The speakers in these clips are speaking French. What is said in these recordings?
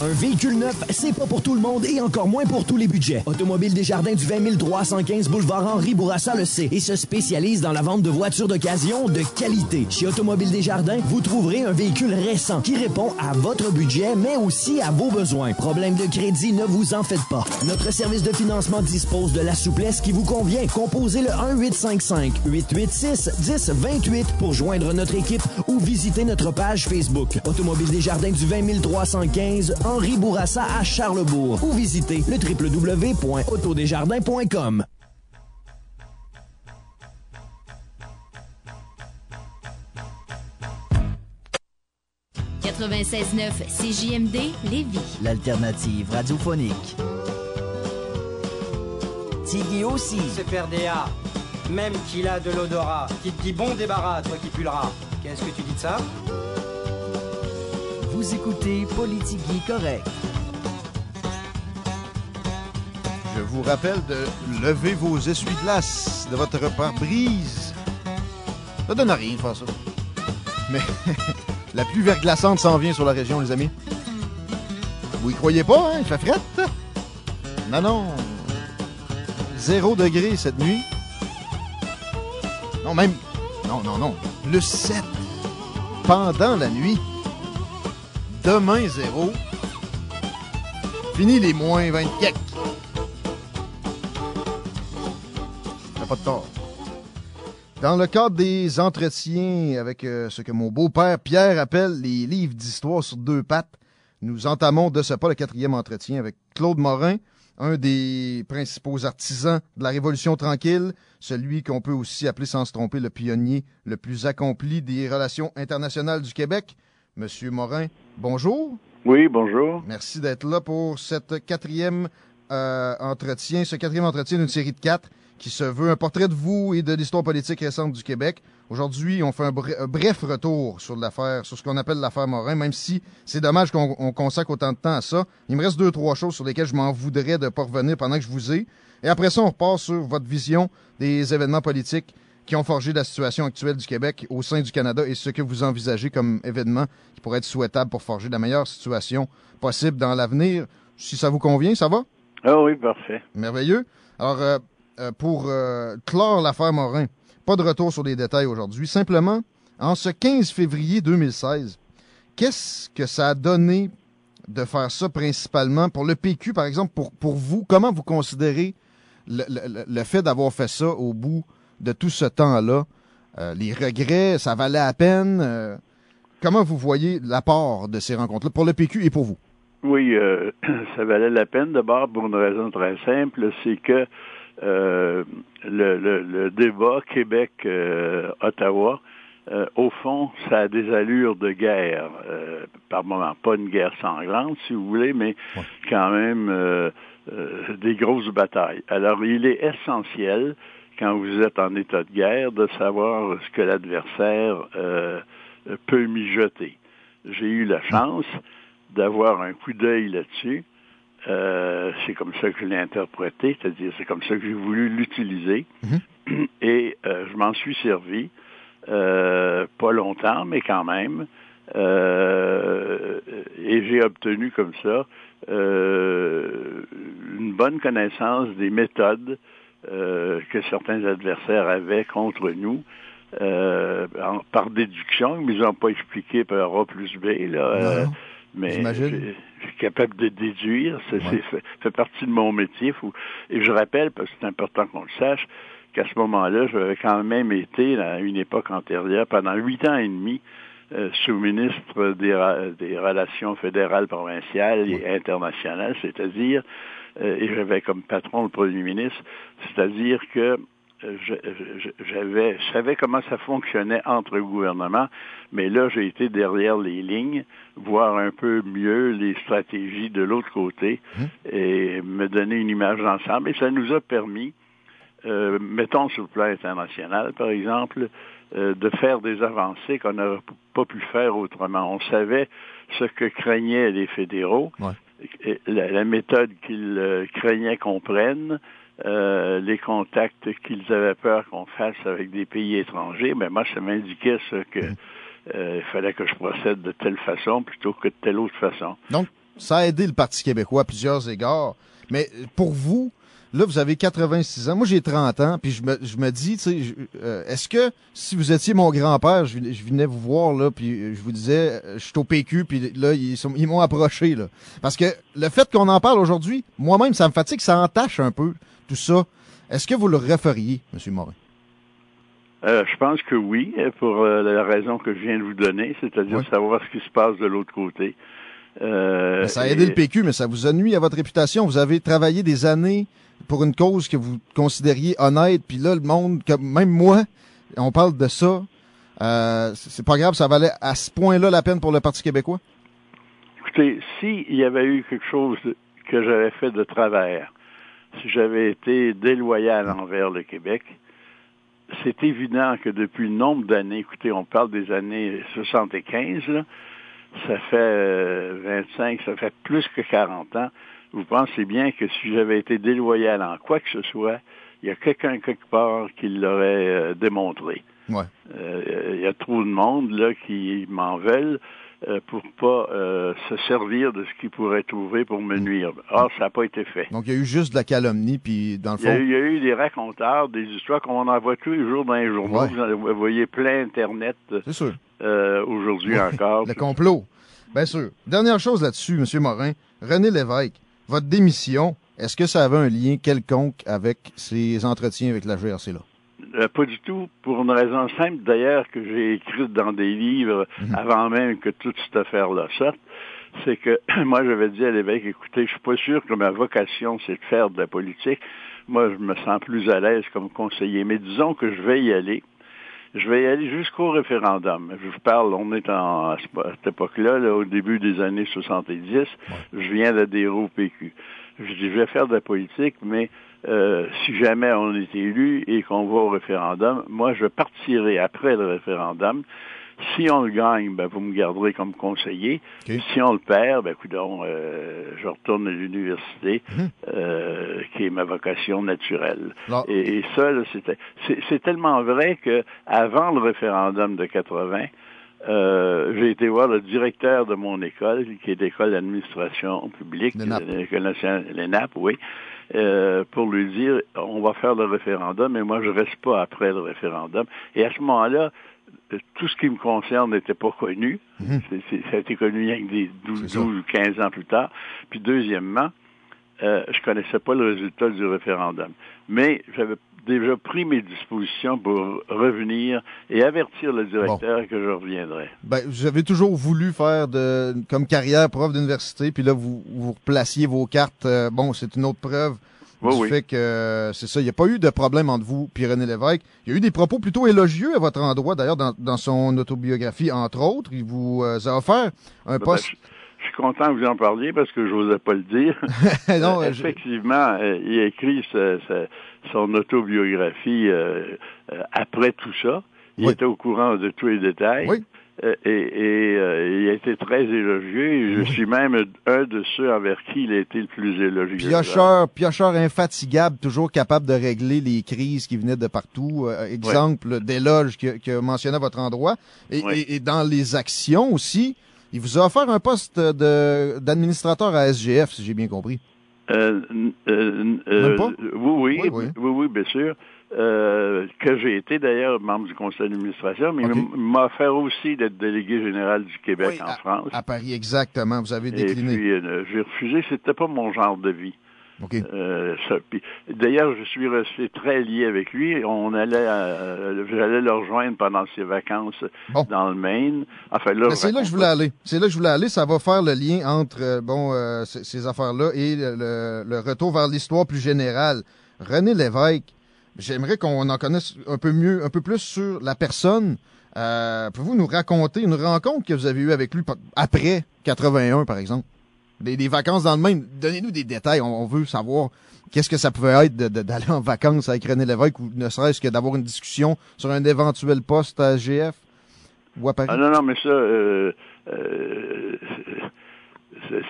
Un véhicule neuf, c'est pas pour tout le monde et encore moins pour tous les budgets. Automobile Desjardins du 20 315 boulevard Henri Bourassa le sait et se spécialise dans la vente de voitures d'occasion de qualité. Chez Automobile Desjardins, vous trouverez un véhicule récent qui répond à votre budget mais aussi à vos besoins. Problème de crédit, ne vous en faites pas. Notre service de financement dispose de la souplesse qui vous convient. Composez le 1-855 886 1028 pour joindre notre équipe ou visiter notre page Facebook. Automobile Desjardins du 20 315 Henri Bourassa à Charlebourg ou visitez le www.autodesjardins.com. « 96.9 CJMD Lévis. L'alternative radiophonique. Tiggy aussi. CPRDA, même qu'il a de l'odorat, qui te dit bon débarras, toi qui pulleras. Qu'est-ce que tu dis de ça? Vous écoutez Politigui Correct. Je vous rappelle de lever vos essuie-glaces de votre pare-brise. Ça donne à rien de faire ça. Mais la pluie verglaçante s'en vient sur la région, les amis. Vous y croyez pas, hein? Il fait fret. Non, non. Zéro degré cette nuit. Non, même... Non, non, non. Le 7. Pendant la nuit. Demain, zéro. Fini les moins 20 quelques. T'as pas de tort. Dans le cadre des entretiens avec euh, ce que mon beau-père Pierre appelle les livres d'histoire sur deux pattes, nous entamons de ce pas le quatrième entretien avec Claude Morin, un des principaux artisans de la Révolution tranquille, celui qu'on peut aussi appeler sans se tromper le pionnier le plus accompli des relations internationales du Québec. Monsieur Morin, bonjour. Oui, bonjour. Merci d'être là pour cette quatrième euh, entretien, ce quatrième entretien d'une série de quatre qui se veut un portrait de vous et de l'histoire politique récente du Québec. Aujourd'hui, on fait un, bre- un bref retour sur l'affaire, sur ce qu'on appelle l'affaire Morin, même si c'est dommage qu'on on consacre autant de temps à ça. Il me reste deux, trois choses sur lesquelles je m'en voudrais de ne pas revenir pendant que je vous ai. Et après ça, on repart sur votre vision des événements politiques qui ont forgé la situation actuelle du Québec au sein du Canada et ce que vous envisagez comme événement qui pourrait être souhaitable pour forger la meilleure situation possible dans l'avenir. Si ça vous convient, ça va? Ah oui, parfait. Merveilleux. Alors, euh, euh, pour euh, clore l'affaire Morin, pas de retour sur les détails aujourd'hui. Simplement, en ce 15 février 2016, qu'est-ce que ça a donné de faire ça principalement pour le PQ, par exemple, pour, pour vous? Comment vous considérez le, le- le fait d'avoir fait ça au bout de tout ce temps-là? Euh, les regrets, ça valait la peine? Euh, comment vous voyez l'apport de ces rencontres-là pour le PQ et pour vous? Oui, euh, ça valait la peine d'abord pour une raison très simple, c'est que le, le- le débat Québec-Ottawa, au fond, ça a des allures de guerre, par moment. Pas une guerre sanglante, si vous voulez, mais quand même des grosses batailles. Alors, il est essentiel, quand vous êtes en état de guerre, de savoir ce que l'adversaire euh, peut mijoter. J'ai eu la chance d'avoir un coup d'œil là-dessus. Euh, c'est comme ça que je l'ai interprété, c'est-à-dire c'est comme ça que j'ai voulu l'utiliser. Et euh, je m'en suis servi, euh, pas longtemps, mais quand même. Euh, et j'ai obtenu comme ça euh, une bonne connaissance des méthodes euh, que certains adversaires avaient contre nous euh, par déduction, ils n'ont pas expliqué par A plus B, là. Euh, mais je suis capable de déduire, ça fait, partie de mon métier. et je rappelle, parce que c'est important qu'on le sache, qu'à ce moment-là, j'avais quand même été, à une époque antérieure, pendant huit ans et demi, euh, sous-ministre des, des, relations fédérales, provinciales et internationales, c'est-à-dire, et j'avais comme patron le premier ministre, c'est-à-dire que euh, j'avais, je savais comment ça fonctionnait entre le gouvernement, mais là, j'ai été derrière les lignes, voir un peu mieux les stratégies de l'autre côté mmh. et me donner une image d'ensemble. Et ça nous a permis, euh, mettons sur le plan international, par exemple, euh, de faire des avancées qu'on n'aurait pas pu faire autrement. On savait ce que craignaient les fédéraux, la, méthode qu'ils euh, craignaient qu'on prenne, euh, les contacts qu'ils avaient peur qu'on fasse avec des pays étrangers, mais moi, ça m'indiquait ce que mm. il fallait que je procède de telle façon plutôt que de telle autre façon. Donc, ça a aidé le Parti québécois à plusieurs égards. Mais pour vous, Là, vous avez 86 ans. Moi, j'ai 30 ans. Puis je me, je me dis, tu sais, euh, est-ce que si vous étiez mon grand-père, je, venais vous voir, là, puis je vous disais, euh, je suis au PQ, puis là, ils, ils m'ont approché, là. Parce que le fait qu'on en parle aujourd'hui, moi-même, ça me fatigue, ça entache un peu, tout ça. Est-ce que vous le referiez, M. Morin? Euh, je pense que oui, pour la raison que je viens de vous donner, c'est-à-dire savoir ce qui se passe de l'autre côté. ça a aidé le PQ, mais ça vous a nuit à votre réputation. Vous avez travaillé des années pour une cause que vous considériez honnête, puis là, le monde, comme même moi, on parle de ça. Euh, c'est pas grave, ça valait à ce point-là la peine pour le Parti québécois? Écoutez, s'il y avait eu quelque chose que j'avais fait de travers, si j'avais été déloyal envers le Québec, c'est évident que depuis nombre d'années, écoutez, on parle des années 75, là, ça fait 25, euh, ça fait plus que 40 ans, vous pensez bien que si j'avais été déloyal en quoi que ce soit, il y a quelqu'un quelque part qui l'aurait euh, démontré. Ouais. Euh, il y a trop de monde là qui m'en veulent euh, pour pas se servir de ce qu'ils pourraient trouver pour me nuire. Or, ça n'a pas été fait. Donc, il y a eu juste de la calomnie, puis dans le fond... Il y a, eu, des raconteurs, des histoires qu'on en voit tous les jours dans les journaux. Vous, voyez plein Internet aujourd'hui encore. Le complot. Bien sûr. Dernière chose là-dessus, M. Morin. René Lévesque, votre démission, est-ce que ça avait un lien quelconque avec ces entretiens avec la GRC-là? Euh, pas du tout, pour une raison simple d'ailleurs que j'ai écrite dans des livres mhm. avant même que toute cette affaire-là sorte, c'est que moi j'avais dit à l'évêque, écoutez, je suis pas sûr que ma vocation c'est de faire de la politique. Moi, je me sens plus à l'aise comme conseiller, mais disons que je vais y aller. Je vais y aller jusqu'au référendum. Je vous parle, on est en, à cette époque-là, au début des années 70. Je viens d'adhérer au PQ. Je dis, je vais faire de la politique, mais euh, si jamais on est élu et qu'on va au référendum, moi, je partirai après le référendum si on le gagne, ben, vous me garderez comme conseiller. Si on le perd, ben, coudons, euh, je retourne à l'université, mhm. euh, qui est ma vocation naturelle. Et, ça, c'était, c'est tellement vrai que avant le référendum de 80, euh, j'ai été voir le directeur de mon école, qui est l'école d'administration publique, l'école nationale, l'ENAP, oui, euh, pour lui dire, on va faire le référendum, mais moi, je reste pas après le référendum. Et à ce moment-là, tout ce qui me concerne n'était pas connu. Mhm. ça a été connu il y a des 12, ou 15 ans plus tard. Puis deuxièmement, euh, je connaissais pas le résultat du référendum. Mais j'avais déjà pris mes dispositions pour revenir et avertir le directeur que je reviendrais. Ben, vous avez toujours voulu faire de, comme carrière prof d'université, puis là, vous, vous replaciez vos cartes. Euh, bon, c'est une autre preuve du fait que c'est ça, il n'y a pas eu de problème entre vous et René Lévesque. Il y a eu des propos plutôt élogieux à votre endroit, d'ailleurs, dans, son autobiographie, entre autres. Il vous euh, a offert un ben, poste... je suis content que vous en parliez parce que je n'osais pas le dire. non, euh, effectivement, euh, il a écrit son autobiographie après tout ça. Il était au courant de tous les détails. Oui. Euh, et, euh, il a été très élogieux. je suis même un de ceux envers qui il a été le plus élogieux. Piocheur, piocheur infatigable, toujours capable de régler les crises qui venaient de partout. Euh, exemple d'éloge que, que mentionnait votre endroit. Et, dans les actions aussi, il vous a offert un poste d'administrateur à SGF, si j'ai bien compris. Euh, oui, oui, oui, oui, bien sûr. Euh, que j'ai été d'ailleurs membre du conseil d'administration, mais il m'a offert aussi d'être délégué général du Québec Oui, en France. À Paris, exactement. Vous avez Et décliné. puis, euh, j'ai refusé, c'était pas mon genre de vie. OK. Euh, D'ailleurs, je suis resté très lié avec lui. On allait, euh, j'allais le rejoindre pendant ses vacances Bon. dans le Maine. Enfin, là, c'est là que je voulais aller. C'est là que je voulais aller. Ça va faire le lien entre bon euh, c- ces affaires-là et le- le retour vers l'histoire plus générale. René Lévesque, j'aimerais qu'on en connaisse un peu mieux, un peu plus sur la personne. Euh, Pouvez-vous nous raconter une rencontre que vous avez eue avec lui après 81, par exemple? Des, vacances dans le Maine. Donnez-nous des détails. On, veut savoir qu'est-ce que ça pouvait être d'aller en vacances avec René Lévesque ou ne serait-ce que d'avoir une discussion sur un éventuel poste à GF ou à Paris. Ah non, non, mais ça, euh,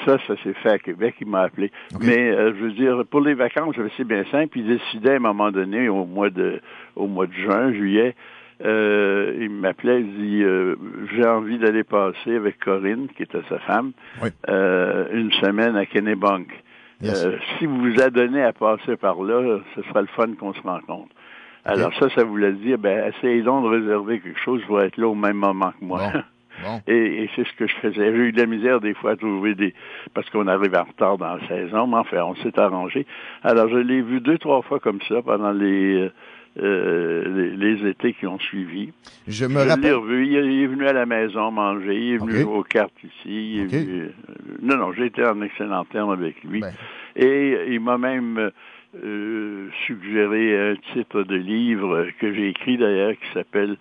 ça, ça s'est fait à Québec, il m'a appelé. Mais euh, je veux dire, pour les vacances, c'est bien simple. Il décidait à un moment donné, au mois de au mois de juin, juillet, euh, il m'appelait, il dit euh, j'ai envie d'aller passer avec Corinne, qui était sa femme, Oui. euh, une semaine à Kennebunk. Yes. Euh, si vous vous adonnez à passer par là, ce sera le fun qu'on se rencontre. Alors ça, ça voulait dire, ben, essayez donc de réserver quelque chose pour être là au même moment que moi. Bon. Bon. Et, et c'est ce que je faisais. J'ai eu de la misère des fois à trouver des... Parce qu'on arrive en retard dans la saison, mais enfin, on s'est arrangé. Alors, je l'ai vu deux, trois fois comme ça pendant les, euh, les, les étés qui ont suivi. Je me je rappelle. revu. Il, il est venu à la maison manger. Il est venu jouer aux cartes ici. il est Ok. venu- euh, non, non, j'ai été en excellent terme avec lui. Ben. Et il m'a même euh, suggéré un titre de livre que j'ai écrit d'ailleurs qui s'appelle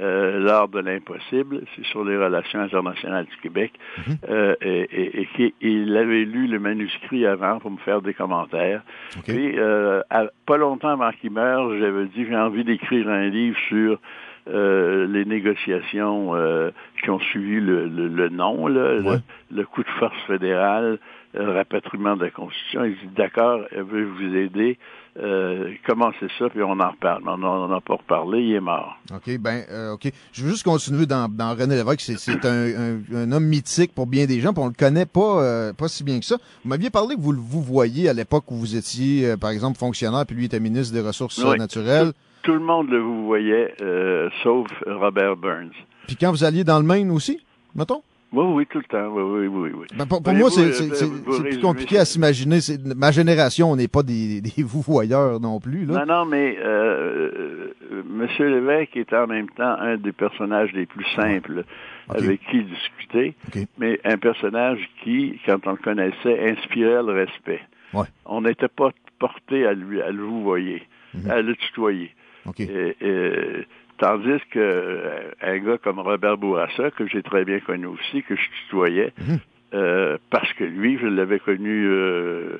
euh, L'art de l'impossible. C'est sur les relations internationales du Québec. Mhm. Euh, et et, et qui- il avait lu le manuscrit avant pour me faire des commentaires. OK. Puis, euh, à- pas longtemps avant qu'il meure, j'avais dit j'ai envie d'écrire un livre sur euh, les négociations euh, qui ont suivi le, le, le non, là, Ouais. le, le coup de force fédéral, le rapatriement de la Constitution. Il dit d'accord, elle veut vous aider. Euh, commencez ça, puis on en reparle. On n'en a pas reparlé, il est mort. OK, ben, euh, OK. Je veux juste continuer dans, dans René Lévesque. C'est, un, un, un homme mythique pour bien des gens, puis on le connaît pas, euh, pas si bien que ça. Vous m'aviez parlé que vous le vous voyez à l'époque où vous étiez, euh, par exemple, fonctionnaire, puis lui était ministre des Ressources Oui. naturelles. Tout le monde le vous voyait, sauf Robert Burns. Puis quand vous alliez dans le Maine aussi, mettons? Oui, oui, tout le temps. Oui, oui, oui, oui. Ben, pour moi, c'est, euh, c'est plus compliqué à s'imaginer. Ma génération, on n'est pas des, des vous-voyeurs non plus, là. Non, non, mais euh, euh, Monsieur Lévesque est en même temps un des personnages les plus simples avec qui discuter, mais un personnage qui, quand on le connaissait, inspirait le respect. Ouais. On n'était pas porté à lui, à le vouvoyer, Mhm. à le tutoyer. OK. Et, et- tandis que euh, un gars comme Robert Bourassa, que j'ai très bien connu aussi, que je tutoyais, Mhm. euh, parce que lui, je l'avais connu euh,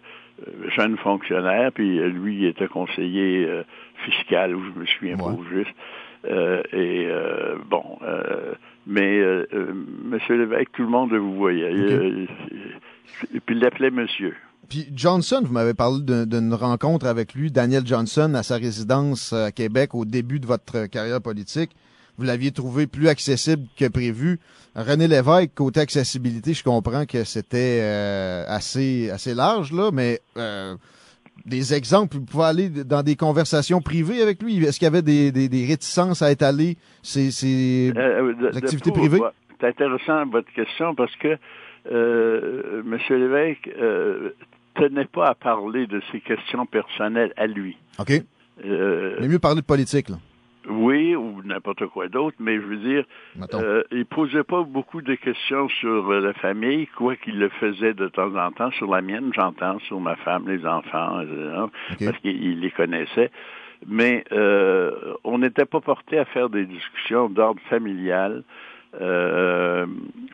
jeune fonctionnaire, puis lui, il était conseiller euh, fiscal, ou je me souviens pas juste. Et bon, mais Monsieur Lévesque, tout le monde le vous voyait. Et puis il l'appelait Monsieur. Puis Johnson, vous m'avez parlé d'un- d'une rencontre avec lui, Daniel Johnson, à sa résidence à Québec au début de votre carrière politique. Vous l'aviez trouvé plus accessible que prévu. René Lévesque, côté accessibilité, je comprends que c'était euh, assez assez large, là, mais euh, des exemples, vous pouvez aller dans des conversations privées avec lui? Est-ce qu'il y avait des, des, des réticences à étaler ces, ces... Euh, de- activités privées? C'est intéressant votre question parce que euh, M. Lévesque euh, tenait pas à parler de ses questions personnelles à lui. OK. Euh, Mais mieux parler de politique, là. oui, ou n'importe quoi d'autre, mais je veux dire, euh, il posait pas beaucoup de questions sur euh, la famille, quoi qu'il le faisait de temps en temps. Sur la mienne, j'entends, sur ma femme, les enfants, etc., parce qu'il il les connaissait. Mais euh, on n'était pas porté à faire des discussions d'ordre familial. Euh,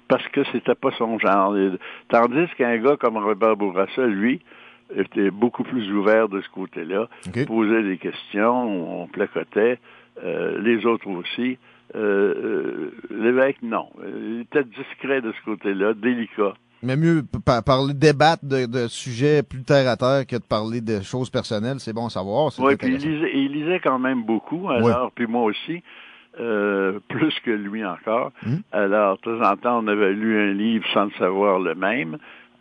parce que c'était pas son genre. Tandis qu'un gars comme Robert Bourassa, lui, était beaucoup plus ouvert de ce côté-là, OK. posait des questions, on placotait, euh, les autres aussi. Euh, L'évêque, non. Il était discret de ce côté-là, délicat. Mais mieux par- parler, débattre de, de sujets plus terre à terre que de parler de choses personnelles, c'est bon à savoir. Oui, puis il lisait, il lisait quand même beaucoup, alors, puis moi aussi, euh, plus que lui encore. Mhm. Alors, de temps en temps, on avait lu un livre sans le savoir le même.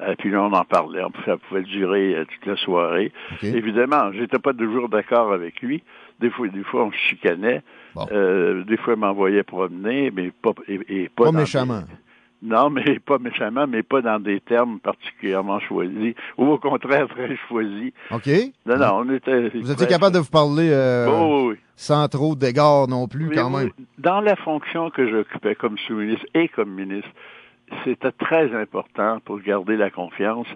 Et puis là, on en parlait. Ça pouvait durer euh, toute la soirée. Évidemment, j'étais pas toujours d'accord avec lui. Des fois, des fois, on se chicanait. Bon. Euh, des fois, il m'envoyait promener, mais pas et, et pas, méchamment. Non, mais pas méchamment, mais pas dans des termes particulièrement choisis, ou au contraire très choisis. OK? Non, non, on était. Vous étiez capable de vous parler euh, Oh, oui, sans trop d'égards non plus, Mais quand oui, même? Dans la fonction que j'occupais comme sous-ministre et comme ministre, c'était très important pour garder la confiance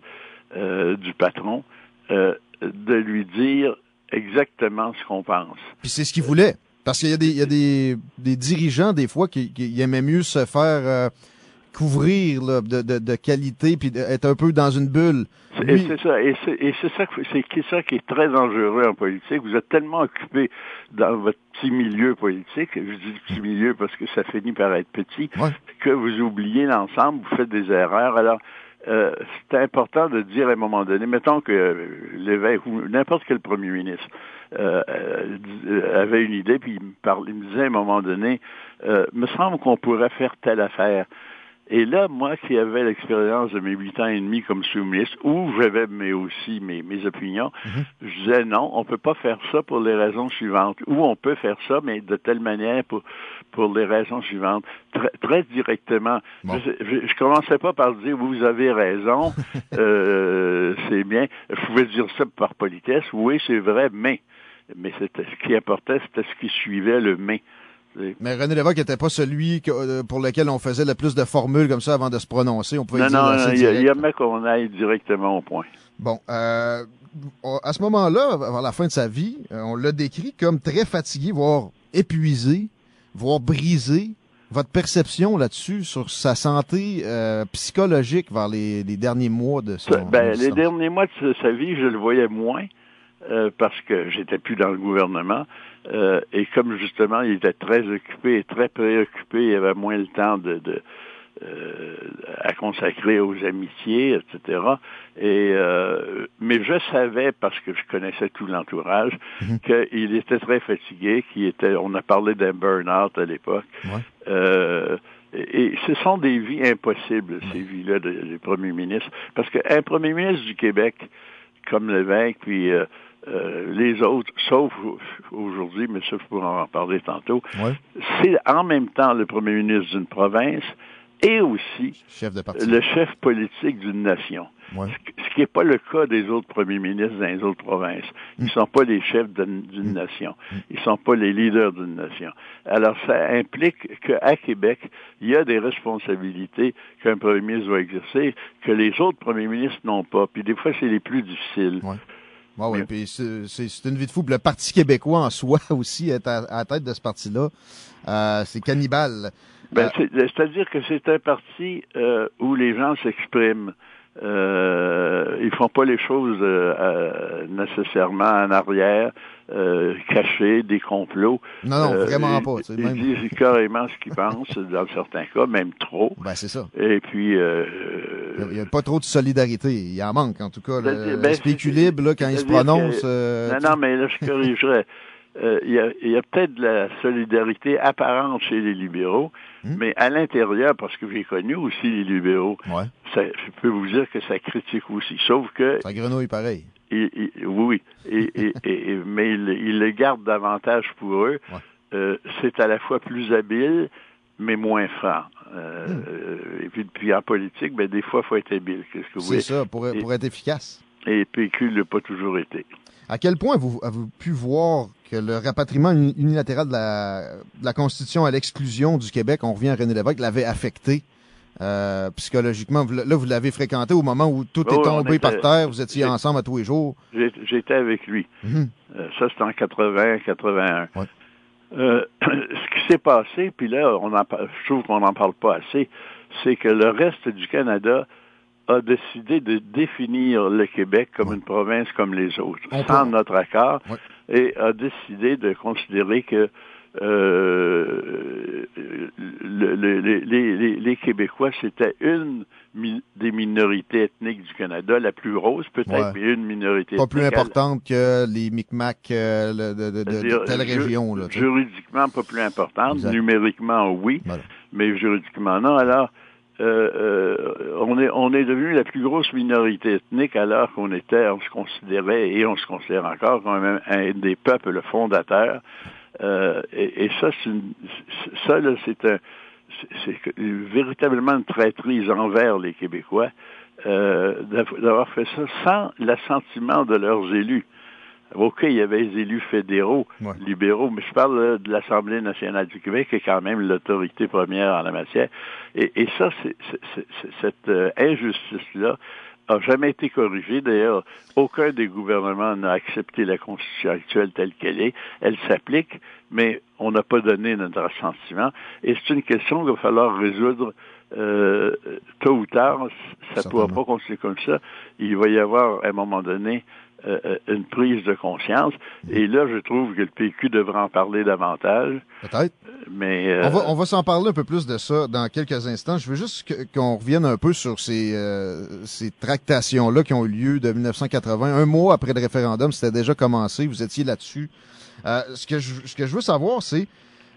euh, du patron euh, de lui dire exactement ce qu'on pense. Puis c'est ce qu'il voulait. Parce qu'il y a des, il y a des, des dirigeants, des fois, qui, qui aimaient mieux se faire euh, couvrir là, de, de, de qualité, puis être un peu dans une bulle. C'est- Lui- Et c'est ça, et c'est ça, c'est qui- ça qui est très dangereux en politique. Vous êtes tellement occupé dans votre petit milieu politique, je dis petit milieu parce que ça finit par être petit, Ouais. que vous oubliez l'ensemble, vous faites des erreurs. Alors, euh, c'est important de dire à un moment donné, mettons que euh, l'évêque ou n'importe quel premier ministre euh, avait une idée, puis il me parlait, il me disait à un moment donné, euh, me semble qu'on pourrait faire telle affaire. Et là, moi qui avais l'expérience de mes huit ans et demi comme sous-ministre, où j'avais mais aussi mes, mes opinions, je disais non, on peut pas faire ça pour les raisons suivantes. Ou on peut faire ça, mais de telle manière pour pour les raisons suivantes. Très, très directement. Bon. Je, je commençais pas par dire vous avez raison, euh, c'est bien. Je pouvais dire ça par politesse. Oui, c'est vrai, mais mais c'était ce qui importait, c'était ce qui suivait le mais. Mais René Lévesque n'était pas celui que- euh, pour lequel on faisait le plus de formules comme ça avant de se prononcer. On pouvait Non, dire non, assez il aimait qu'on aille directement au point. Bon, euh, à ce moment-là, vers la fin de sa vie, euh, on l'a décrit comme très fatigué, voire épuisé, voire brisé. Votre perception là-dessus sur sa santé euh, psychologique vers les, les derniers mois de son Ça- ben, les derniers mois de sa- sa vie, je le voyais moins euh, parce que j'étais plus dans le gouvernement. Euh, et comme justement, il était très occupé et très préoccupé, il avait moins le temps de, de euh, à consacrer aux amitiés, etc. Et euh, mais je savais parce que je connaissais tout l'entourage Mhm. qu'il était très fatigué, qu'il était. On a parlé d'un burn-out à l'époque. Ouais. Euh, et, et ce sont des vies impossibles, ces vies-là de- des premiers ministres, parce qu'un premier ministre du Québec, comme l'évêque, puis euh, les autres, sauf aujourd'hui, mais ça, je pourrais en parler tantôt, Ouais, c'est en même temps le premier ministre d'une province et aussi chef de parti. le chef politique d'une nation. Ouais. Ce qui n'est pas le cas des autres premiers ministres dans les autres provinces. Ils ne sont pas les chefs d'une d'une nation. Ils ne sont pas les leaders d'une nation. Alors, ça implique qu'à Québec, il y a des responsabilités qu'un premier ministre doit exercer que les autres premiers ministres n'ont pas. Puis des fois, c'est les plus difficiles. Ouais. Ouais, ouais, puis c'est une vie de fou. Le Parti québécois en soi aussi est à, à la tête de ce parti-là. Euh, c'est cannibale. Ben, Euh, c'est- C'est-à-dire que c'est un parti euh, où les gens s'expriment. Euh, ils font pas les choses euh, euh, nécessairement en arrière, euh, cachés, des complots. Non, non, Euh, vraiment ils- pas. c'est Ils même... disent carrément ce qu'ils pensent, dans certains cas, même trop. Ben, c'est ça. Et puis, euh, Il n'y a, pas trop de solidarité. Il en manque, en tout cas. Le- ben, là, quand il se prononce. que- non, non, mais là, je corrigerais. Euh, Il y a, y a peut-être de la solidarité apparente chez les libéraux, Hmm? mais à l'intérieur, parce que j'ai connu aussi les libéraux, Ouais, ça, je peux vous dire que ça critique aussi. Sauf que, ça grenouille pareil. il- il- oui, et, et- mais ils il le gardent davantage pour eux. Ouais. Euh, c'est à la fois plus habile, mais moins franc. Euh, euh, Et puis, puis en politique, ben, des fois, il faut être habile. Qu'est-ce que vous C'est voulez? ça, pour, pour être efficace. Et PQ ne l'a pas toujours été. À quel point avez-vous avez pu voir que le rapatriement uni- unilatéral de la, de la Constitution à l'exclusion du Québec, on revient à René Lévesque, l'avait affecté euh, psychologiquement? Là, vous l'avez fréquenté au moment où tout Oh, est tombé était- par terre, vous étiez ensemble à tous les jours. J'étais avec lui. Mhm. Euh, ça, c'était en 80, 81. Ouais. Euh, ce qui s'est passé, puis là, on en, je trouve qu'on n'en parle pas assez, c'est que le reste du Canada a décidé de définir le Québec comme une province comme les autres, sans notre accord, et a décidé de considérer que euh, le- le- les, les- les- les Québécois, c'était une mi- des minorités ethniques du Canada, la plus grosse peut-être, Ouais. mais une minorité Pas plus ethnique. importante que les Micmacs euh, de, de- de- de C'est-à-dire, telle région. Là, juridiquement pas plus importante, Exact. numériquement oui, Voilà. mais juridiquement non. Alors, on est on est devenu la plus grosse minorité ethnique alors qu'on était, on se considérait et on se considère encore quand même un des peuples fondateurs. Et, et, ça, c'est ça là, c'est un c'est véritablement une traîtrise envers les Québécois euh, d'avoir fait ça sans l'assentiment de leurs élus. OK, il y avait les élus fédéraux, libéraux, mais je parle de l'Assemblée nationale du Québec, qui est quand même l'autorité première en la matière. Et, et ça, c'est, cette euh, injustice-là a jamais été corrigée. D'ailleurs, aucun des gouvernements n'a accepté la Constitution actuelle telle qu'elle est. Elle s'applique, mais on n'a pas donné notre assentiment. Et c'est une question qu'il va falloir résoudre euh, tôt ou tard. Ça ne pourra pas continuer comme ça. Il va y avoir, à un moment donné, euh, euh, une prise de conscience. Mm. Et là, je trouve que le PQ devrait en parler davantage. Peut-être. Mais euh, on va, on va s'en parler un peu plus de ça dans quelques instants. Je veux juste qu'on revienne un peu sur ces, ces tractations-là qui ont eu lieu de 1980. Un mois après le référendum, c'était déjà commencé. Vous étiez là-dessus. ce que je, ce que je veux savoir, c'est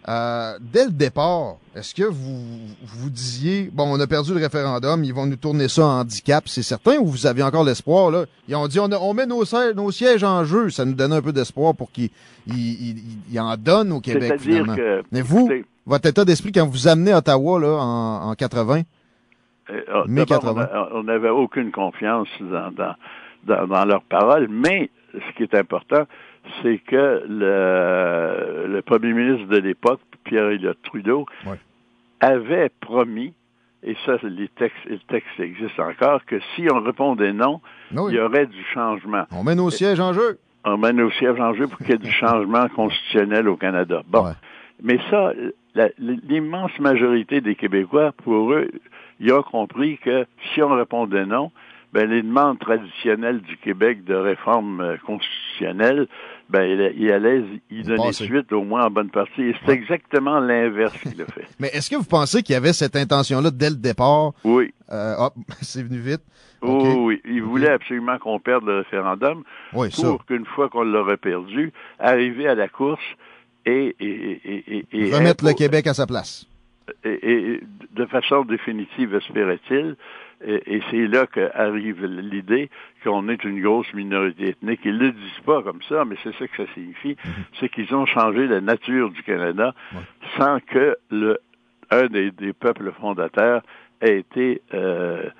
euh, dès le départ, est-ce que vous vous disiez, bon, on a perdu le référendum, ils vont nous tourner ça en handicap, c'est certain, ou vous aviez encore l'espoir, là? Ils ont dit, on, on met nos, nos, sièges en jeu, ça nous donnait un peu d'espoir pour qu'ils en donnent au Québec, finalement. Que, Mais vous, votre état d'esprit, quand vous amenez Ottawa, là, en, en 80, euh, mai 80. On n'avait aucune confiance dans, dans, dans, dans leurs paroles, mais ce qui est important, c'est que le, le, premier ministre de l'époque, Pierre Elliott Trudeau, avait promis, et ça, les textes, le texte existe encore, que si on répondait non, il y aurait du changement. On met nos sièges en jeu. On met nos sièges en jeu pour qu'il y ait du changement constitutionnel au Canada. Bon. Mais ça, l'immense majorité des Québécois, pour eux, ils ont compris que si on répondait non, ben, les demandes traditionnelles du Québec de réforme euh, constitutionnelle, ben, il, allait y donner suite au moins en bonne partie. Et c'est exactement l'inverse qu'il a fait. Mais est-ce que vous pensez qu'il y avait cette intention-là dès le départ? Oui. Euh, hop, c'est venu vite. Oui, oui. Il voulait absolument qu'on perde le référendum pour qu'une fois qu'on l'aurait perdu, arriver à la course et... et, et Remettre le Québec à sa place. Et, de façon définitive, espérait-il, et, c'est là qu'arrive l'idée qu'on est une grosse minorité ethnique. Ils ne le disent pas comme ça, mais c'est ça que ça signifie. Mhm. C'est qu'ils ont changé la nature du Canada sans que le, un des, peuples fondateurs ait été euh,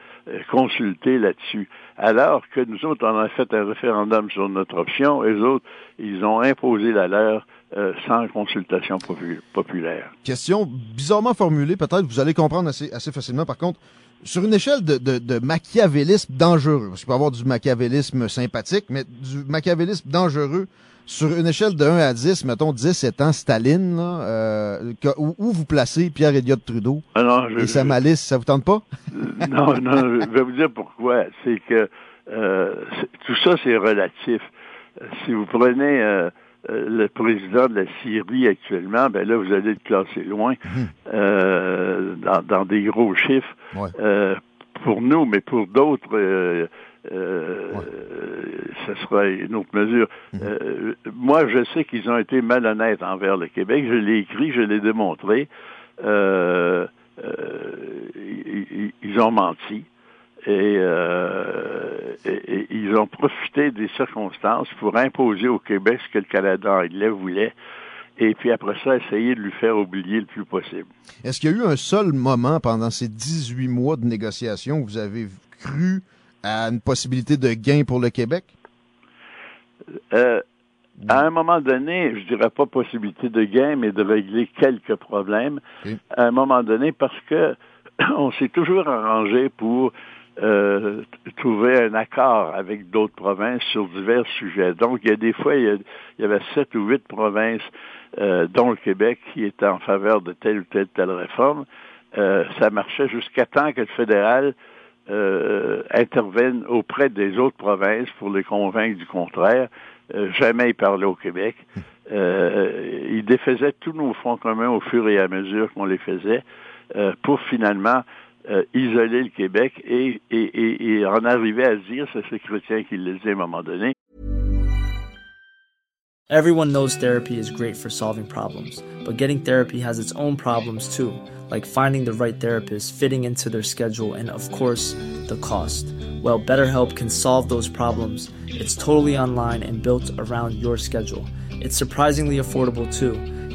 consulté là-dessus. Alors que nous autres, on a fait un référendum sur notre option, et les autres, ils ont imposé la leur euh, sans consultation populaire. Question bizarrement formulée, peut-être, vous allez comprendre assez, assez facilement. Par contre, sur une échelle de, de, de, machiavélisme dangereux, parce qu'il peut y avoir du machiavélisme sympathique, mais du machiavélisme dangereux, sur une échelle de 1 à 10, mettons 10 étant Staline, là, euh, où, vous placez Pierre Elliott Trudeau? Ah et sa malice, ça vous tente pas? Euh, non, non, je vais vous dire pourquoi. C'est que euh, tout ça, c'est relatif. Si vous prenez euh, euh, le président de la Syrie actuellement, ben là, vous allez le classer loin mhm. euh, dans, dans, des gros chiffres. Euh, pour nous, mais pour d'autres, euh, euh ce sera une autre mesure. Mhm. moi, je sais qu'ils ont été malhonnêtes envers le Québec. Je l'ai écrit, je l'ai démontré. ils, ont menti. Euh, et, ils ont profité des circonstances pour imposer au Québec ce que le Canada anglais voulait et puis après ça, essayer de lui faire oublier le plus possible. Est-ce qu'il y a eu un seul moment pendant ces 18 mois de négociations où vous avez cru à une possibilité de gain pour le Québec? Euh, à un moment donné, je dirais pas possibilité de gain, mais de régler quelques problèmes. À un moment donné, parce que on s'est toujours arrangé pour euh, trouver un accord avec d'autres provinces sur divers sujets. Donc, il y a des fois, il y, avait sept ou huit provinces, euh, dont le Québec, qui étaient en faveur de telle ou telle telle réforme. Euh, ça marchait jusqu'à temps que le fédéral intervienne auprès des autres provinces pour les convaincre du contraire. Jamais il parlait au Québec. il défaisait tous nos fonds communs au fur et à mesure qu'on les faisait pour finalement euh, isoler le Québec et, et, et, et en arriver à dire, c'est qui le à un moment donné. Everyone knows therapy is great for solving problems, but getting therapy has its own problems too like finding the right therapist, fitting into their schedule, and of course, the cost. Well, BetterHelp can solve those problems. It's totally online and built around your schedule. It's surprisingly affordable too.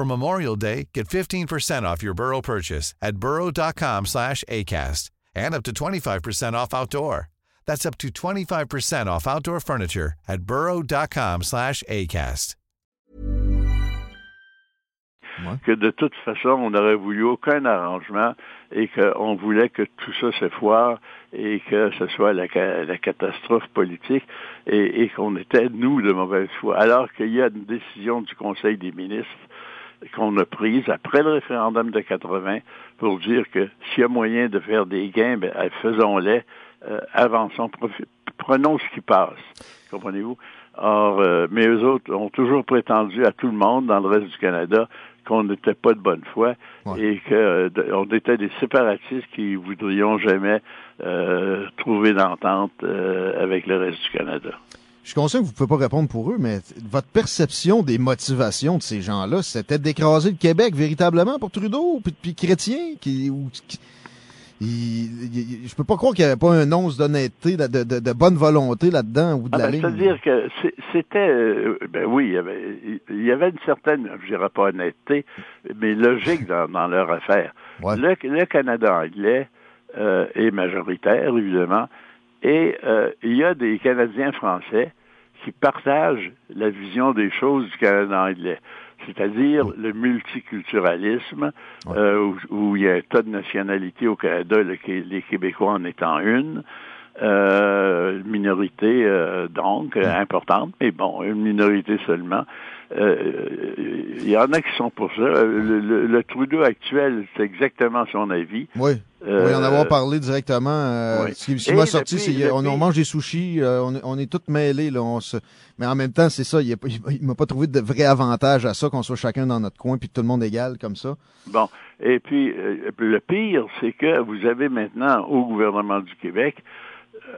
For Memorial Day, get 15% off your Burrow purchase at burrow.com slash ACAST and up to 25% off outdoor. That's up to 25% off outdoor furniture at burrow.com slash ACAST. Que de toute façon, on n'aurait voulu aucun arrangement et qu'on voulait que tout ça se foire et que ce soit la, la catastrophe politique et, et qu'on était, nous, de mauvaise foi. Alors qu'il y a une décision du Conseil des ministres qu'on a prise après le référendum de 80 pour dire que s'il y a moyen de faire des gains, ben, faisons-les, euh, avançons, prenons ce qui passe. Comprenez-vous? Or, euh, mais eux autres ont toujours prétendu à tout le monde dans le reste du Canada qu'on n'était pas de bonne foi ouais. et qu'on euh, était des séparatistes qui voudrions jamais euh, trouver d'entente euh, avec le reste du Canada. Je suis conscient que vous ne pouvez pas répondre pour eux, mais votre perception des motivations de ces gens-là, c'était d'écraser le Québec véritablement pour Trudeau, puis, puis Chrétien, qui, ou, qui il, il, je peux pas croire qu'il n'y avait pas un once d'honnêteté, de, de, de, bonne volonté là-dedans ou de ah la ben, ligne. C'est-à-dire que c'était, euh, ben oui, il y avait, il y avait une certaine, je dirais pas honnêteté, mais logique dans, dans leur affaire. Ouais. Le, le, Canada anglais euh, est majoritaire, évidemment, et euh, il y a des Canadiens français qui partagent la vision des choses du Canada anglais c'est-à-dire le multiculturalisme, ouais. euh, où, où, il y a un tas de nationalités au Canada, le, les Québécois en étant une. Euh, minorité euh, donc ouais. importante, mais bon, une minorité seulement. Euh, Il y en a qui sont pour ça. Le, le, le Trudeau actuel, c'est exactement son avis. Oui. Euh, oui, en avoir parlé directement. Euh, oui. Ce qui, qui m'a sorti, c'est on, on, mange des sushis, euh, on, on, est tous mêlés. Là, on se... Mais en même temps, c'est ça, il, il m'a pas trouvé de vrai avantage à ça, qu'on soit chacun dans notre coin, puis tout le monde égal comme ça. Bon. Et puis, euh, le pire, c'est que vous avez maintenant au gouvernement du Québec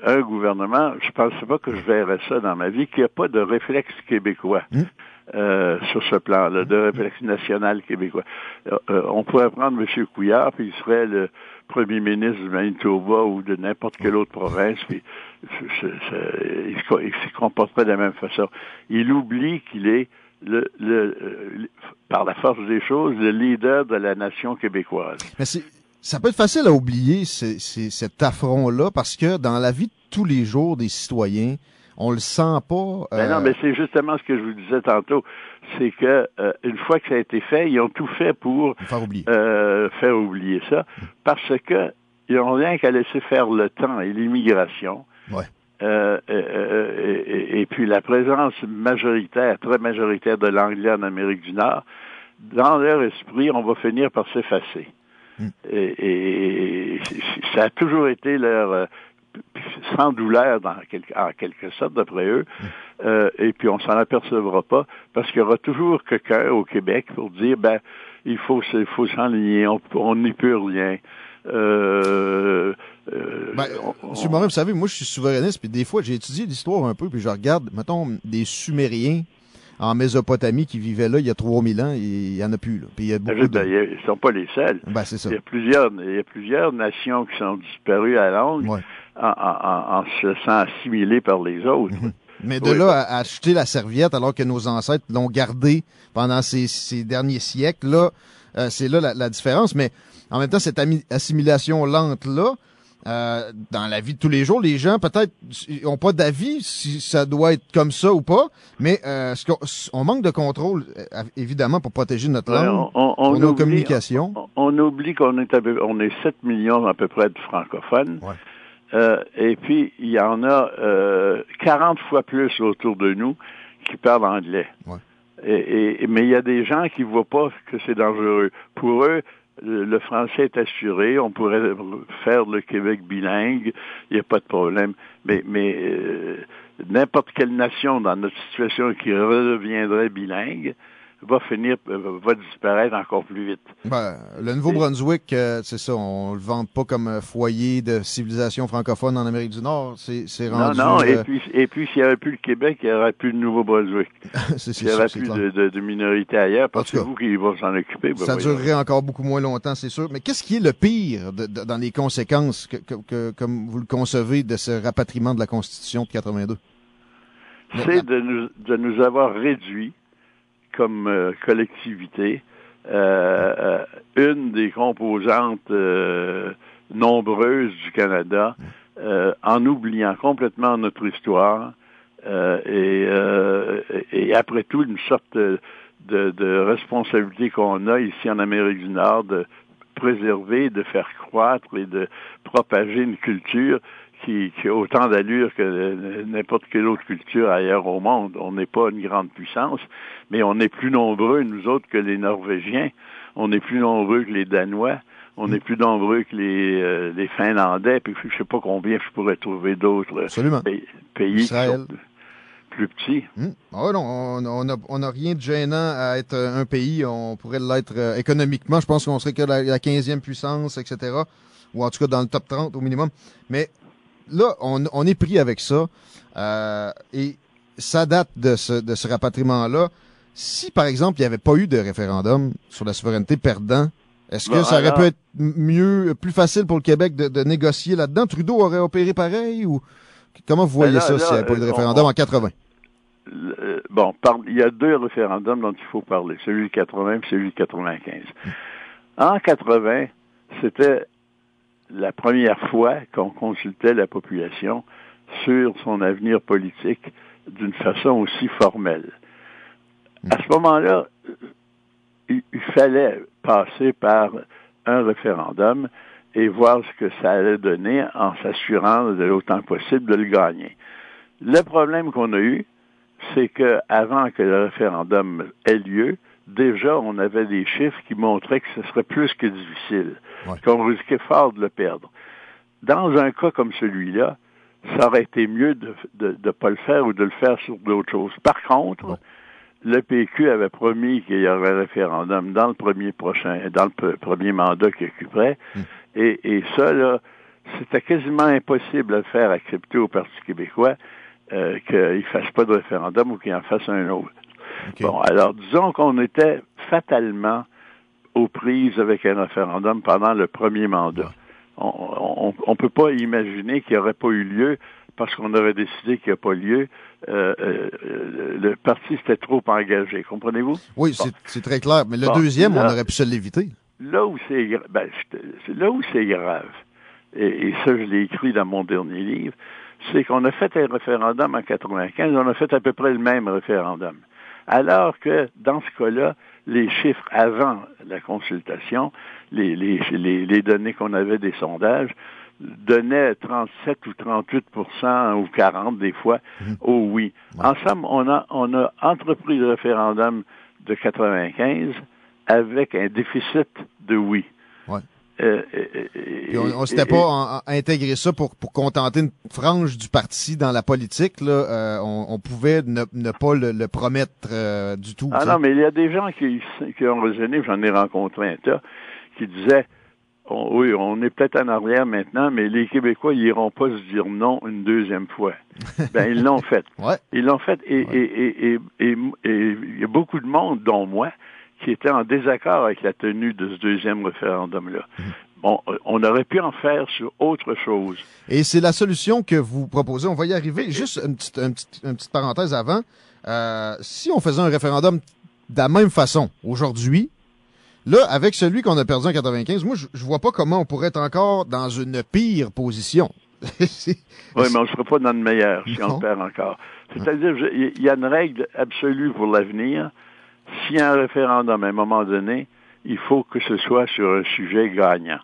un gouvernement, je pensais pas que je verrais ça dans ma vie, qui n'a pas de réflexe québécois. Mmh. Euh, sur ce plan-là, de réflexe national québécois. Euh, on pourrait prendre M. Couillard, puis il serait le premier ministre du Manitoba ou de n'importe quelle autre province, puis c est, c est, il, se, il, se, comporterait de la même façon. Il oublie qu'il est le, le, le, par la force des choses, le leader de la nation québécoise. Mais ça peut être facile à oublier c cet affront-là parce que dans la vie de tous les jours des citoyens, on le sent pas. Euh... Ben non, mais c'est justement ce que je vous disais tantôt, c'est que euh, une fois que ça a été fait, ils ont tout fait pour faire oublier, euh, faire oublier ça, parce que ils n'ont rien qu'à laisser faire le temps et l'immigration. Ouais. Euh, et, et, et, puis la présence majoritaire, très majoritaire de l'anglais en Amérique du Nord, dans leur esprit, on va finir par s'effacer. Mm. Et, et, ça a toujours été leur douleur dans quelque, en quelque sorte d'après eux, euh, et puis on s'en apercevra pas parce qu'il y aura toujours quelqu'un au Québec pour dire ben il faut il faut s'enligner, on n'y peut rien. Euh, euh, ben, on, Monsieur Morin, vous savez, moi je suis souverainiste, puis des fois j'ai étudié l'histoire un peu, puis je regarde, mettons, des Sumériens en Mésopotamie qui vivaient là il y a 3000 ans, et il y en a plus. Là. Puis il y a beaucoup ben, de... Ils sont pas les seuls. Ben, c'est ça. Il y a plusieurs, il y a plusieurs nations qui sont disparues à. Ouais en, en, en, se sent assimilé par les autres. -hmm. Mais de oui. là à, à, jeter la serviette alors que nos ancêtres l'ont gardée pendant ces, ces, derniers siècles, là, euh, c'est là la, la, différence. Mais en même temps, cette assimilation lente-là, euh, dans la vie de tous les jours, les gens peut-être ont pas d'avis si ça doit être comme ça ou pas, mais euh, on, on, manque de contrôle évidemment pour protéger notre langue, ouais, on, nos oublie, communications. On, oublie qu'on est, on est 7 millions à peu près de francophones. Ouais. Euh, et puis, il y en a euh, 40 fois plus autour de nous qui parlent anglais. Ouais. Et, et, mais il y a des gens qui ne voient pas que c'est dangereux. Pour eux, le, le français est assuré, on pourrait faire le Québec bilingue, il n'y a pas de problème. Mais, mais euh, n'importe quelle nation dans notre situation qui redeviendrait bilingue, va finir, euh, va disparaître encore plus vite. Ben, le Nouveau-Brunswick, euh, c'est ça, on le vante pas comme foyer de civilisation francophone en Amérique du Nord. C'est, c'est rendu. Non, non, et euh, puis, et puis s'il n'y avait plus le Québec, il n'y aurait plus de Nouveau-Brunswick. c'est, c'est Il n'y aurait plus de, de, de minorités ailleurs, parce En tout que cas, vous qui va s'en occuper. ben Ça voyons. durerait encore beaucoup moins longtemps, c'est sûr. Mais qu'est-ce qui est le pire de- de- dans les conséquences, que, que- que- comme vous le concevez, de ce rapatriement de la Constitution de 82? c'est de nous, de nous avoir réduits comme euh, collectivité euh, euh, une des composantes nombreuses du Canada en oubliant complètement notre histoire et, après tout une sorte de responsabilité qu'on a ici en Amérique du Nord de préserver, de faire croître et de propager une culture qui, qui a autant d'allure que n'importe quelle autre culture ailleurs au monde. On n'est pas une grande puissance, mais on est plus nombreux, nous autres, que les Norvégiens. On est plus nombreux que les Danois. On est plus nombreux que les, euh, les Finlandais. Puis je sais pas combien je pourrais trouver d'autres euh, pays, pays qui Israël. sont plus petits. Ouais, non, on on a, on a rien de gênant à être euh, un pays. On pourrait l'être euh, économiquement. Je pense qu'on serait que la, la 15e puissance, etc. Ou en tout cas dans le top 30 au minimum. Mais là, on, on est pris avec ça. Euh, et ça date de ce, de ce rapatriement-là. Si, par exemple, il n'y avait pas eu de référendum sur la souveraineté perdant, est-ce que Bon, ça aurait alors- pu être mieux, plus facile pour le Québec de, de négocier là-dedans? Trudeau aurait opéré pareil ou comment vous voyez Ben là, ça s'il n'y avait pas eu de euh, référendum on- en 80? Le- euh, bon, par- il y a deux référendums dont il faut parler, celui de 80 et celui de 95. En 80, c'était la première fois qu'on consultait la population sur son avenir politique d'une façon aussi formelle. À ce moment-là, il, fallait passer par un référendum et voir ce que ça allait donner en s'assurant de l'autant possible de le gagner. Le problème qu'on a eu, c'est que avant que le référendum ait lieu, déjà on avait des chiffres qui montraient que ce serait plus que difficile, Ouais. qu'on risquait fort de le perdre. Dans un cas comme celui-là, ça aurait été mieux de ne de, de pas le faire ou de le faire sur d'autres choses. Par contre, le PQ avait promis qu'il y aurait un référendum dans le premier prochain, dans le premier mandat qu'il occuperait, et, et ça, là, c'était quasiment impossible de faire accepter au Parti québécois euh, qu'il ne fasse pas de référendum ou qu'il en fasse un autre. Bon, alors disons qu'on était fatalement aux prises avec un référendum pendant le premier mandat. On ne peut pas imaginer qu'il n'y aurait pas eu lieu parce qu'on aurait décidé qu'il n'y a pas lieu. Euh, euh, le parti s'était trop engagé, comprenez-vous? Oui, c'est- c'est très clair. Mais le Bon, deuxième, là- on aurait pu se l'éviter. Là où c'est ben, c'est là où c'est grave, et, et ça je l'ai écrit dans mon dernier livre, c'est qu'on a fait un référendum en 95, on a fait à peu près le même référendum. Alors que dans ce cas-là, les chiffres avant la consultation, les, les, les, les données qu'on avait des sondages, donnaient 37 ou 38% ou 40 des fois au oui. En somme, on a, on a entrepris le référendum de 95 avec un déficit de oui. Ouais. Euh, euh, euh, on, et- s'était pas en- intégré ça pour, pour contenter une frange du parti dans la politique. Là, Euh, on, on pouvait ne, ne pas le, le promettre euh, du tout. Ah non, mais il y a des gens qui, qui ont raisonné, j'en ai rencontré un tas, qui disaient on- oui, on est peut-être en arrière maintenant, mais les Québécois, ils iront pas se dire non une deuxième fois. ben, ils l'ont fait. Ouais. Ils l'ont fait et, Ouais. et, et, et, et- et il y a beaucoup de monde, dont moi, qui était en désaccord avec la tenue de ce deuxième référendum-là. Mhm. Bon, euh, on aurait pu en faire sur autre chose. Et c'est la solution que vous proposez. On va y arriver. Juste une petite, une petite, une petite parenthèse avant. Euh, si on faisait un référendum de la même façon aujourd'hui, là, avec celui qu'on a perdu en 95, moi, je, je vois pas comment on pourrait être encore dans une pire position. Oui, mais on ne sera pas dans le meilleur si on Non. le perd encore. C'est-à-dire, je- il y a une règle absolue pour l'avenir. S'il y a un référendum à un moment donné, il faut que ce soit sur un sujet gagnant.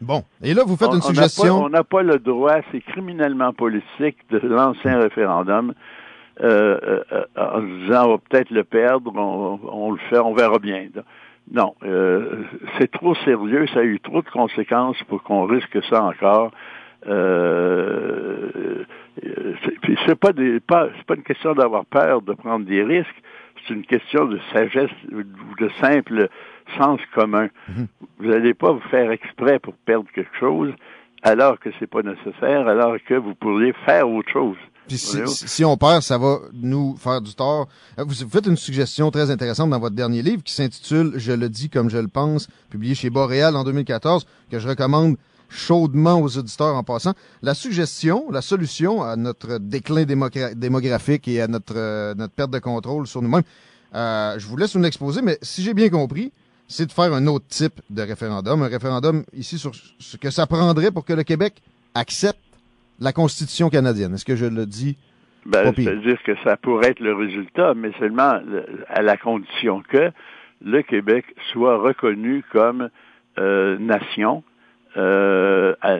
Bon. Et là, vous faites On- une suggestion. On n'a pas, le droit, c'est criminellement politique, de lancer un référendum euh, euh, euh, en disant on va peut-être le perdre, on, on le fait, on verra bien. Non, euh, c'est trop sérieux, ça a eu trop de conséquences pour qu'on risque ça encore. Euh, c'est pas des, pas, c'est pas une question d'avoir peur de prendre des risques, c'est une question de sagesse ou de simple sens commun. Mhm. Vous n'allez pas vous faire exprès pour perdre quelque chose alors que c'est pas nécessaire, alors que vous pourriez faire autre chose. Puis si, si, on perd, ça va nous faire du tort. Euh, vous faites une suggestion très intéressante dans votre dernier livre qui s'intitule Je le dis comme je le pense, publié chez Boréal en 2014, que je recommande chaudement aux auditeurs en passant. La suggestion, la solution à notre déclin démographique et à notre, euh, notre perte de contrôle sur nous-mêmes, euh, je vous laisse nous l'exposer, mais si j'ai bien compris, c'est de faire un autre type de référendum, un référendum ici sur ce que ça prendrait pour que le Québec accepte la Constitution canadienne. Est-ce que je le dis? Ben, c'est-à-dire que ça pourrait être le résultat, mais seulement à la condition que le Québec soit reconnu comme euh, nation, euh, à,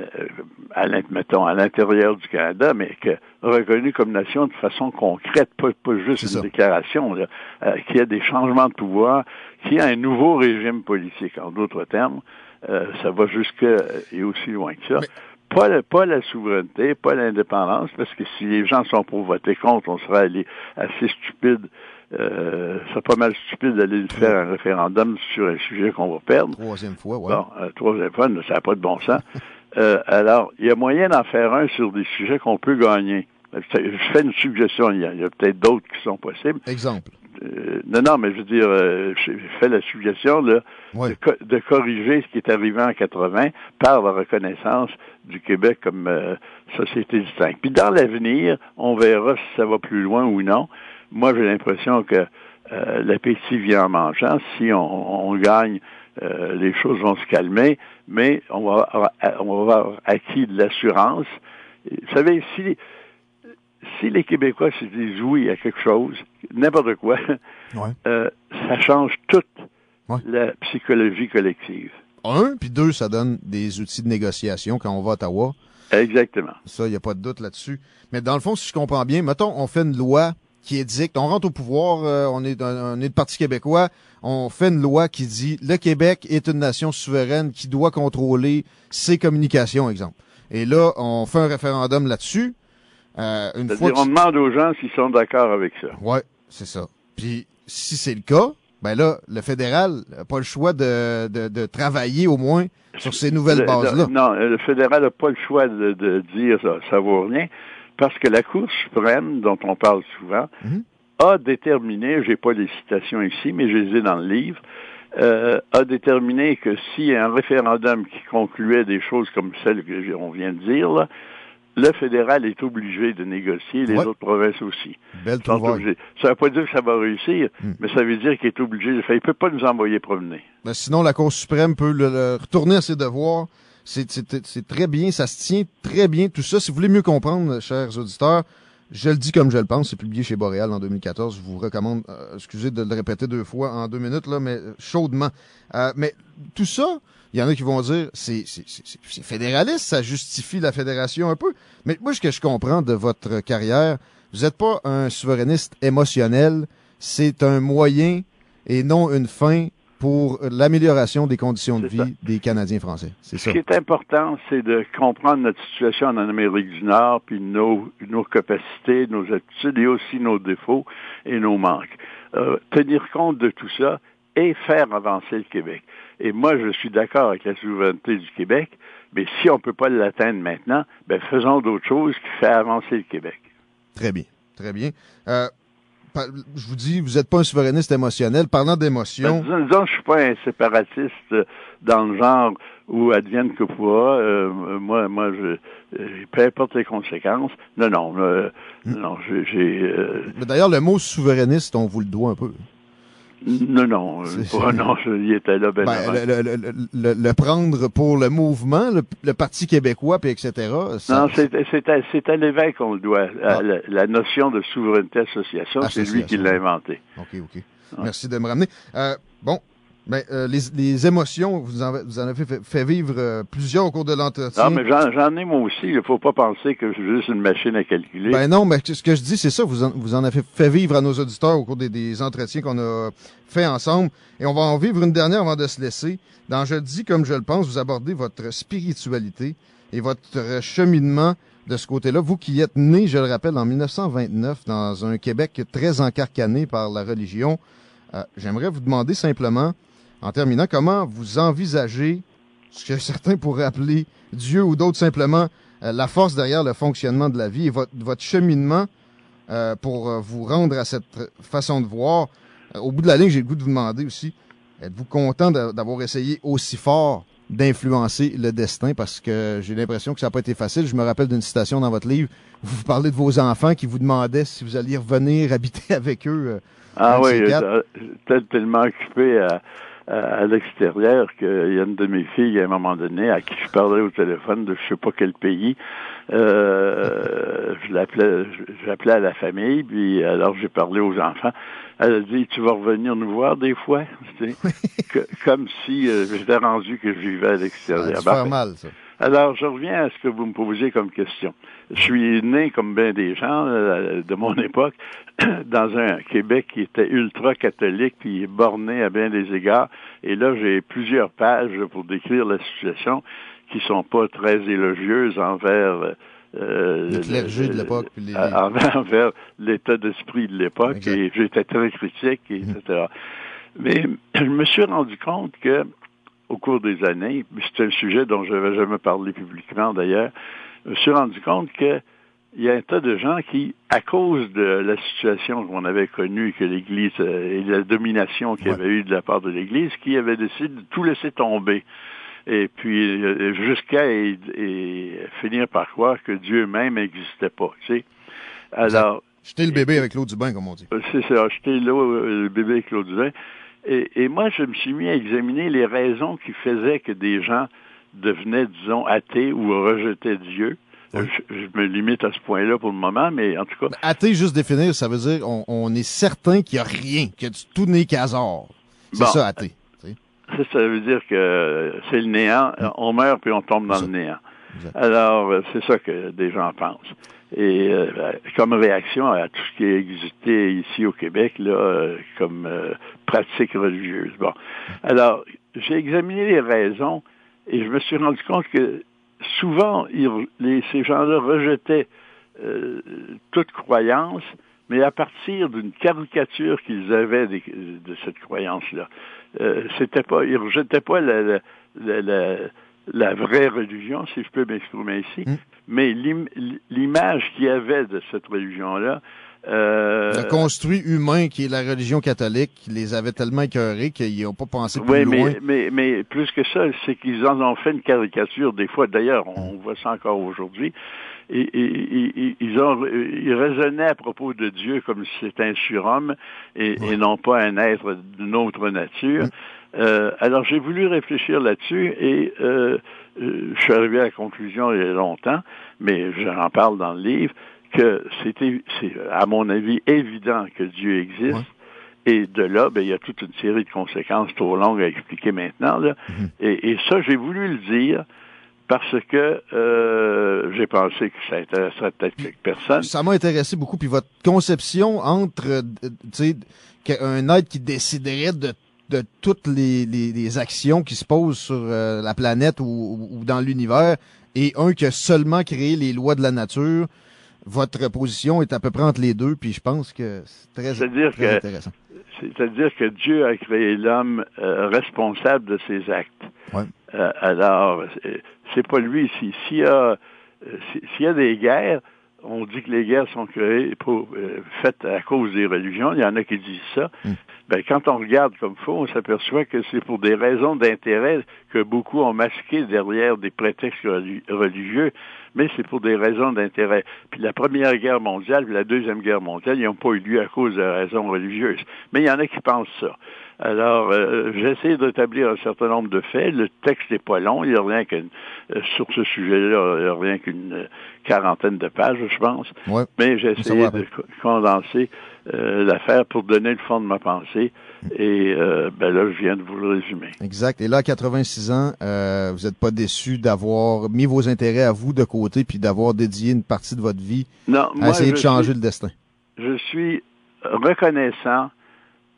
à, mettons, à l'intérieur du Canada, mais que reconnu comme nation de façon concrète, pas, pas juste une déclaration, euh, qu'il y a des changements de pouvoir, qu'il y a un nouveau régime politique. En d'autres termes, euh, ça va jusque et aussi loin que ça. Pas, pas la souveraineté, pas l'indépendance, parce que si les gens sont pour voter contre, on serait assez stupide. Euh, c'est pas mal stupide d'aller faire un référendum sur un sujet qu'on va perdre. Troisième fois, ouais. Bon, euh, troisième fois, ça n'a pas de bon sens. euh, alors, il y a moyen d'en faire un sur des sujets qu'on peut gagner. Je fais une suggestion, il y a, a peut-être d'autres qui sont possibles. Exemple. Euh, non, non, mais je veux dire, euh, je fais la suggestion là, ouais. de, de, corriger ce qui est arrivé en 80 par la reconnaissance du Québec comme euh, société distincte. Puis dans l'avenir, on verra si ça va plus loin ou non. Moi, j'ai l'impression que euh, l'appétit vient en mangeant. Si on, on gagne, euh, les choses vont se calmer, mais on va avoir, on va avoir acquis de l'assurance. Vous savez, si si les Québécois se disent oui à quelque chose, n'importe quoi, ouais. euh, ça change toute ouais. la psychologie collective. Un, puis deux, ça donne des outils de négociation quand on va à Ottawa. Exactement. Ça, il n'y a pas de doute là-dessus. Mais dans le fond, si je comprends bien, mettons, on fait une loi qui édicte, on rentre au pouvoir, euh, on est on est de Parti québécois, on fait une loi qui dit le Québec est une nation souveraine qui doit contrôler ses communications, exemple. Et là, on fait un référendum là-dessus. Euh, une fois on demande aux gens s'ils sont d'accord avec ça. Ouais, c'est ça. Puis si c'est le cas, ben là, le fédéral n'a pas le choix de, de, de, travailler au moins sur ces nouvelles bases-là. Non, le fédéral n'a pas le choix de, de dire ça, ça vaut rien, parce que la Cour suprême, dont on parle souvent, -hmm. a déterminé, j'ai pas les citations ici, mais je les ai dans le livre, euh, a déterminé que si un référendum qui concluait des choses comme celles que on vient de dire, là, le fédéral est obligé de négocier, les ouais. autres provinces aussi. Belle. Ça ne veut pas dire que ça va réussir, Mm. mais ça veut dire qu'il est obligé de faire. Il ne peut pas nous envoyer promener. Ben, sinon, la Cour suprême peut le, le retourner à ses devoirs. C'est très bien, ça se tient très bien, tout ça. Si vous voulez mieux comprendre, chers auditeurs, je le dis comme je le pense, c'est publié chez Boréal en 2014. Je vous recommande, euh, excusez de le répéter deux fois en deux minutes, là, mais chaudement. Euh, mais tout ça, il y en a qui vont dire c'est fédéraliste, ça justifie la fédération un peu. Mais moi, ce que je comprends de votre carrière, vous n'êtes pas un souverainiste émotionnel, c'est un moyen et non une fin pour l'amélioration des conditions de vie ça. des Canadiens français. C'est Ce ça. qui est important, c'est de comprendre notre situation en Amérique du Nord, puis nos, nos capacités, nos attitudes et aussi nos défauts et nos manques. Euh, tenir compte de tout ça et faire avancer le Québec. Et moi, je suis d'accord avec la souveraineté du Québec, mais si on ne peut pas l'atteindre maintenant, ben faisons d'autres choses qui font avancer le Québec. Très bien, très bien. Euh, je vous dis, vous n'êtes pas un souverainiste émotionnel. Parlant d'émotion... Ben, disons, je suis pas un séparatiste dans le genre où advienne que pourra. Euh, moi, moi, je, peu importe les conséquences. Non, non, euh, Hmm. non, j'ai... Euh... D'ailleurs, le mot souverainiste, on vous le doit un peu. Non, non, pas, non, je, il était là ben, ben le, le, le, le, prendre pour le mouvement, le, Parti québécois, puis etc. Ça, non, c'est à, à l'évêque qu'on le doit. Ah. La, la, notion de souveraineté association, c'est lui qui l'a inventé. OK, OK. Ah. Merci de me ramener. Euh, bon, Ben, euh, les, les, émotions, vous en, vous en avez fait, fait vivre euh, plusieurs au cours de l'entretien. Non, mais j'en ai moi aussi. Il ne faut pas penser que je suis juste une machine à calculer. Ben non, mais ce que je dis, c'est ça. Vous en, vous en avez fait vivre à nos auditeurs au cours des, des entretiens qu'on a fait ensemble. Et on va en vivre une dernière avant de se laisser. Dans Je dis comme je le pense, vous abordez votre spiritualité et votre cheminement de ce côté-là. Vous qui êtes né, je le rappelle, en 1929 dans un Québec très encarcané par la religion, euh, j'aimerais vous demander simplement en terminant, comment vous envisagez ce que certains pourraient appeler Dieu ou d'autres simplement euh, la force derrière le fonctionnement de la vie et votre, votre cheminement euh, pour euh, vous rendre à cette façon de voir? au bout de la ligne, j'ai le goût de vous demander aussi, êtes-vous content d'avoir essayé aussi fort d'influencer le destin? Parce que j'ai l'impression que ça n'a pas été facile. Je me rappelle d'une citation dans votre livre où vous parlez de vos enfants qui vous demandaient si vous alliez revenir habiter avec eux. ah oui, j'étais tellement occupé à à l'extérieur qu'il y a une de mes filles à un moment donné à qui je parlais au téléphone de je sais pas quel pays. Euh, je l'appelais j'appelais à la famille, puis alors j'ai parlé aux enfants. Elle a dit Tu vas revenir nous voir des fois? comme si euh, j'étais rendu que je vivais à l'extérieur. Ça mal, ça. Alors, je reviens à ce que vous me posez comme question. Je suis né, comme bien des gens euh, de mon époque, dans un Québec qui était ultra catholique, puis borné à bien des égards. Et là, j'ai plusieurs pages pour décrire la situation qui sont pas très élogieuses envers euh, le clergé de l'époque, les... envers l'état d'esprit de l'époque. Et j'étais très critique, etc. Mhm. Mais je me suis rendu compte que au cours des années, c'est un sujet dont je n'avais jamais parlé publiquement d'ailleurs, je me suis rendu compte que il y a un tas de gens qui, à cause de la situation qu'on avait connue, que l'Église euh, et la domination qu'il y avait eu de la part de l'Église, qui avaient décidé de tout laisser tomber. Et puis euh, jusqu'à finir par croire que Dieu même n'existait pas. Tu sais. Alors. Jeter le bébé avec l'eau du bain, comme on dit. C'est ça, jeter l'eau, euh, le bébé avec l'eau du bain. Et, moi, je me suis mis à examiner les raisons qui faisaient que des gens devenaient, disons, athées ou rejetaient Dieu. Je, me limite à ce point-là pour le moment, mais en tout cas. Athée, juste définir, ça veut dire on, est certain qu'il n'y a rien, que tout n'est qu'hasard. C'est ça, athée. Ça, veut dire que c'est le néant, on meurt puis on tombe dans le néant. Alors, c'est ça que des gens pensent. Et euh, comme réaction à tout ce qui existait ici au Québec, là, euh, comme euh, pratique religieuse. Bon. Alors, j'ai examiné les raisons et je me suis rendu compte que souvent, les, ces gens-là rejetaient toute croyance, mais à partir d'une caricature qu'ils avaient de, cette croyance-là. C'était pas, ils rejetaient pas la, la la vraie religion, si je peux m'exprimer ici, hmm. mais l'image qu'il y avait de cette religion-là. Euh, le construit humain qui est la religion catholique les avait tellement écœurés qu'ils n'ont pas pensé plus oui, loin. Mais, mais, mais plus que ça, c'est qu'ils en ont fait une caricature des fois. D'ailleurs, on voit ça encore aujourd'hui. Et, ils, ont, ils raisonnaient à propos de Dieu comme si c'était un surhomme et, et non pas un être d'une autre nature. Hmm. Euh, alors j'ai voulu réfléchir là-dessus et euh, euh, je suis arrivé à la conclusion il y a longtemps, mais j'en parle dans le livre, que c'était, c'est à mon avis évident que Dieu existe. Et de là, ben, il y a toute une série de conséquences trop longues à expliquer maintenant. Là. Mhm. et, et, ça, j'ai voulu le dire parce que euh, j'ai pensé que ça intéresserait peut-être quelques personnes. Ça m'a intéressé beaucoup. Puis votre conception entre, tu sais, un être qui déciderait de de toutes les, les, actions qui se posent sur euh, la planète ou, ou dans l'univers et un qui a seulement créé les lois de la nature, votre position est à peu près entre les deux, puis je pense que c'est très, très intéressant. C'est-à-dire que Dieu a créé l'homme euh, responsable de ses actes. Ouais. Euh, alors, c'est pas lui. S'il y, a, s'il y a des guerres, on dit que les guerres sont créées pour, faites à cause des religions. Il y en a qui disent ça. Hmm ben, quand on regarde comme faut, on s'aperçoit que c'est pour des raisons d'intérêt que beaucoup ont masqué derrière des prétextes religieux, mais c'est pour des raisons d'intérêt. Puis la Première Guerre mondiale, puis la Deuxième Guerre mondiale, ils n'ont pas eu lieu à cause de raisons religieuses. Mais il y en a qui pensent ça. Alors, euh, j'essaie d'établir un certain nombre de faits. Le texte n'est pas long. Il n'y a rien qu'une, euh, sur ce sujet-là, il n'y a rien qu'une quarantaine de pages, je pense. Ouais. Mais va de co- condenser euh, l'affaire pour donner le fond de ma pensée. Et euh, ben là, je viens de vous le résumer. Exact. Et là, à 86 ans, euh, vous n'êtes pas déçu d'avoir mis vos intérêts à vous de côté puis d'avoir dédié une partie de votre vie Non, à moi, essayer de changer suis- le destin? je suis reconnaissant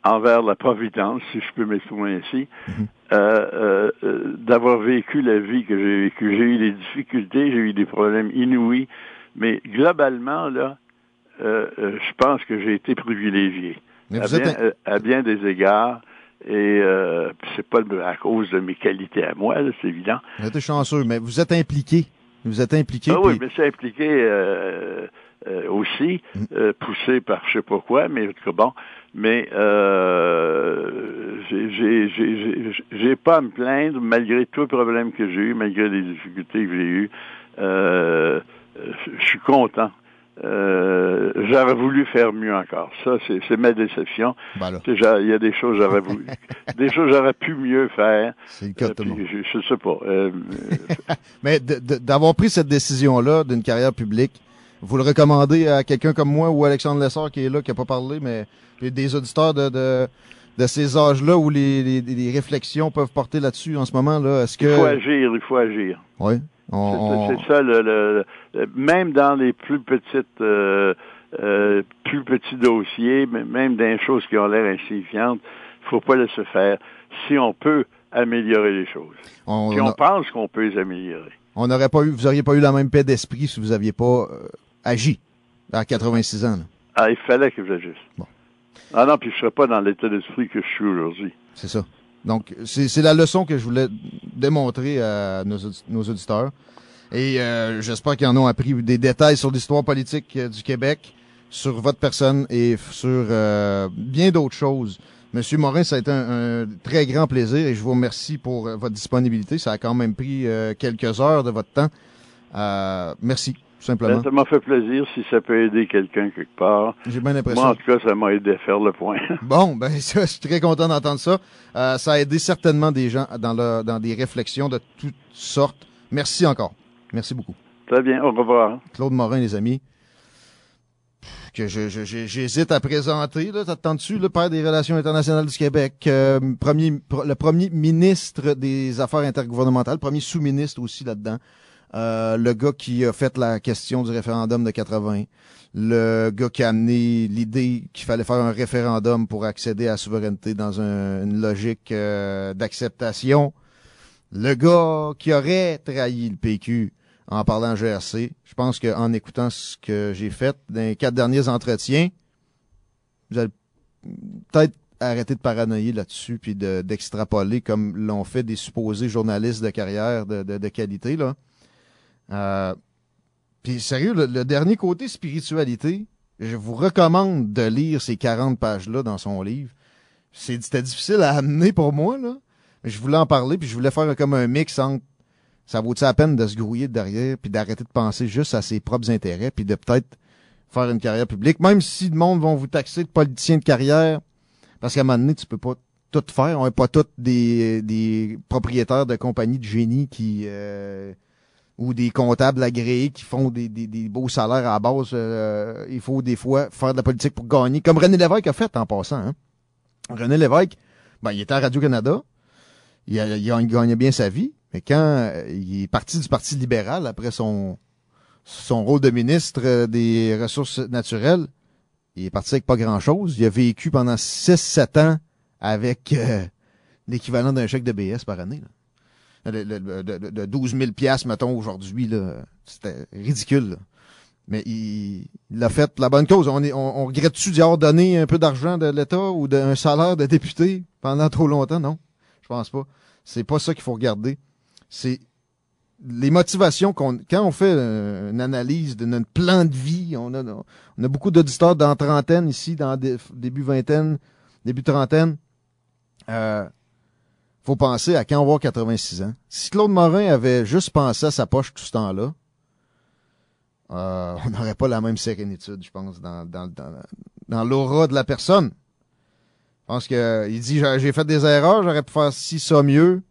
envers la Providence, si je peux m'exprimer ainsi, Mhm. euh, euh, euh, d'avoir vécu la vie que j'ai vécue. J'ai eu des difficultés, j'ai eu des problèmes inouïs, mais globalement, là, euh, euh, je pense que j'ai été privilégié Mais à bien, un- euh, à bien des égards. Et euh, c'est pas à cause de mes qualités à moi, là, c'est évident. vous êtes chanceux, mais vous êtes impliqué. Vous êtes impliqué. Ah oui, puis- mais c'est impliqué euh, aussi, Mm. poussé par je sais pas quoi, mais en tout cas, bon. Mais j'ai- j'ai- j'ai j'ai- j'ai pas à me plaindre malgré tous les problèmes que j'ai eu, malgré les difficultés que j'ai eues. Je suis content. Euh, j'aurais voulu faire mieux encore. Ça, c'est c'est ma déception. Ben Il y a des choses j'aurais voulu, des choses j'aurais pu mieux faire. c'est le cas de Euh, je, je sais pas. Euh, Mais d'avoir pris cette décision-là d'une carrière publique, vous le recommandez à quelqu'un comme moi ou Alexandre Lessard qui est là, qui n'a pas parlé, mais des auditeurs de, de, de ces âges-là où les, les, les réflexions peuvent porter là-dessus en ce moment, là, est-ce il faut que... agir, il faut agir. Oui. C'est- On, C'est ça, le, le- le- même dans les plus petites, euh, euh, plus petits dossiers, même dans les choses qui ont l'air insignifiantes, il faut pas laisser faire. Si on peut améliorer les choses, on, puis on, pense qu'on peut les améliorer. on n'aurait pas eu, vous auriez pas eu la même paix d'esprit si vous aviez pas euh, agi à 86 ans. là. Ah, il fallait que j'agisse. Bon. Ah non, puis je serais pas dans l'état d'esprit que je suis aujourd'hui. C'est ça. Donc, c'est la leçon que je voulais démontrer à nos, nos auditeurs. Et euh, j'espère qu'ils en ont appris des détails sur l'histoire politique euh, du Québec, sur votre personne et sur euh, bien d'autres choses. Monsieur Morin, ça a été un, un très grand plaisir et je vous remercie pour euh, votre disponibilité. Ça a quand même pris euh, quelques heures de votre temps. Euh, merci, tout simplement. Ben, ça m'a fait plaisir si ça peut aider quelqu'un quelque part. J'ai bien l'impression. Moi, en tout cas, ça m'a aidé à faire le point. Bon, ben ça, je suis très content d'entendre ça. Euh, ça a aidé certainement des gens dans, le, dans des réflexions de toutes sortes. Merci encore. Merci beaucoup. Très bien, au revoir. Claude Morin, les amis, que je, je- je- j'hésite à présenter. Là, t'attends-tu, le père des Relations internationales du Québec, euh, premier, le premier ministre des Affaires intergouvernementales, premier sous-ministre aussi là-dedans, euh, le gars qui a fait la question du référendum de 80, le gars qui a amené l'idée qu'il fallait faire un référendum pour accéder à la souveraineté dans un- une logique euh, d'acceptation, le gars qui aurait trahi le PQ en parlant GRC. Je pense qu'en écoutant ce que j'ai fait dans les quatre derniers entretiens, vous allez peut-être arrêter de paranoïer là-dessus puis de- d'extrapoler comme l'ont fait des supposés journalistes de carrière de, de- de qualité. Là. Euh, puis sérieux, le, dernier côté spiritualité, je vous recommande de lire ces 40 pages-là dans son livre. C'était difficile à amener pour moi, là. Mais je voulais en parler, puis je voulais faire comme un mix entre ça vaut-il la peine de se grouiller de derrière, puis d'arrêter de penser juste à ses propres intérêts, puis de peut-être faire une carrière publique, même si le monde vont vous taxer de politicien de carrière, parce qu'à un moment donné, tu peux pas tout faire. On n'est pas tous des, des propriétaires de compagnies de génie qui euh, ou des comptables agréés qui font des, des, des beaux salaires à la base. Euh, il faut des fois faire de la politique pour gagner, comme René Lévesque a fait en passant. Hein. René Lévesque, ben, il était à Radio-Canada, il, il gagnait bien sa vie, mais quand euh, il est parti du Parti libéral après son, son rôle de ministre euh, des Ressources naturelles, il est parti avec pas grand-chose. Il a vécu pendant 6-7 ans avec euh, l'équivalent d'un chèque de BS par année. là. De, de- de 12 000 piastres, mettons, aujourd'hui. C'était ridicule. là. Mais il, il a fait la bonne cause. On, on, on regrette-tu d'y avoir donné un peu d'argent de l'État ou d'un salaire de député pendant trop longtemps? Non, je pense pas. C'est pas ça qu'il faut regarder. C'est les motivations qu'on quand on fait euh, une analyse de notre plan de vie, on a on a beaucoup d'auditeurs dans trentaine ici, dans dé- début vingtaine, début trentaine. Euh, faut penser à quand on va avoir 86 ans. Si Claude Morin avait juste pensé à sa poche tout ce temps-là, euh, on n'aurait pas la même sérénitude, je pense, dans, dans, l'aura de la personne. Je pense que il dit j'ai j'ai fait des erreurs, j'aurais pu faire ci, ça mieux.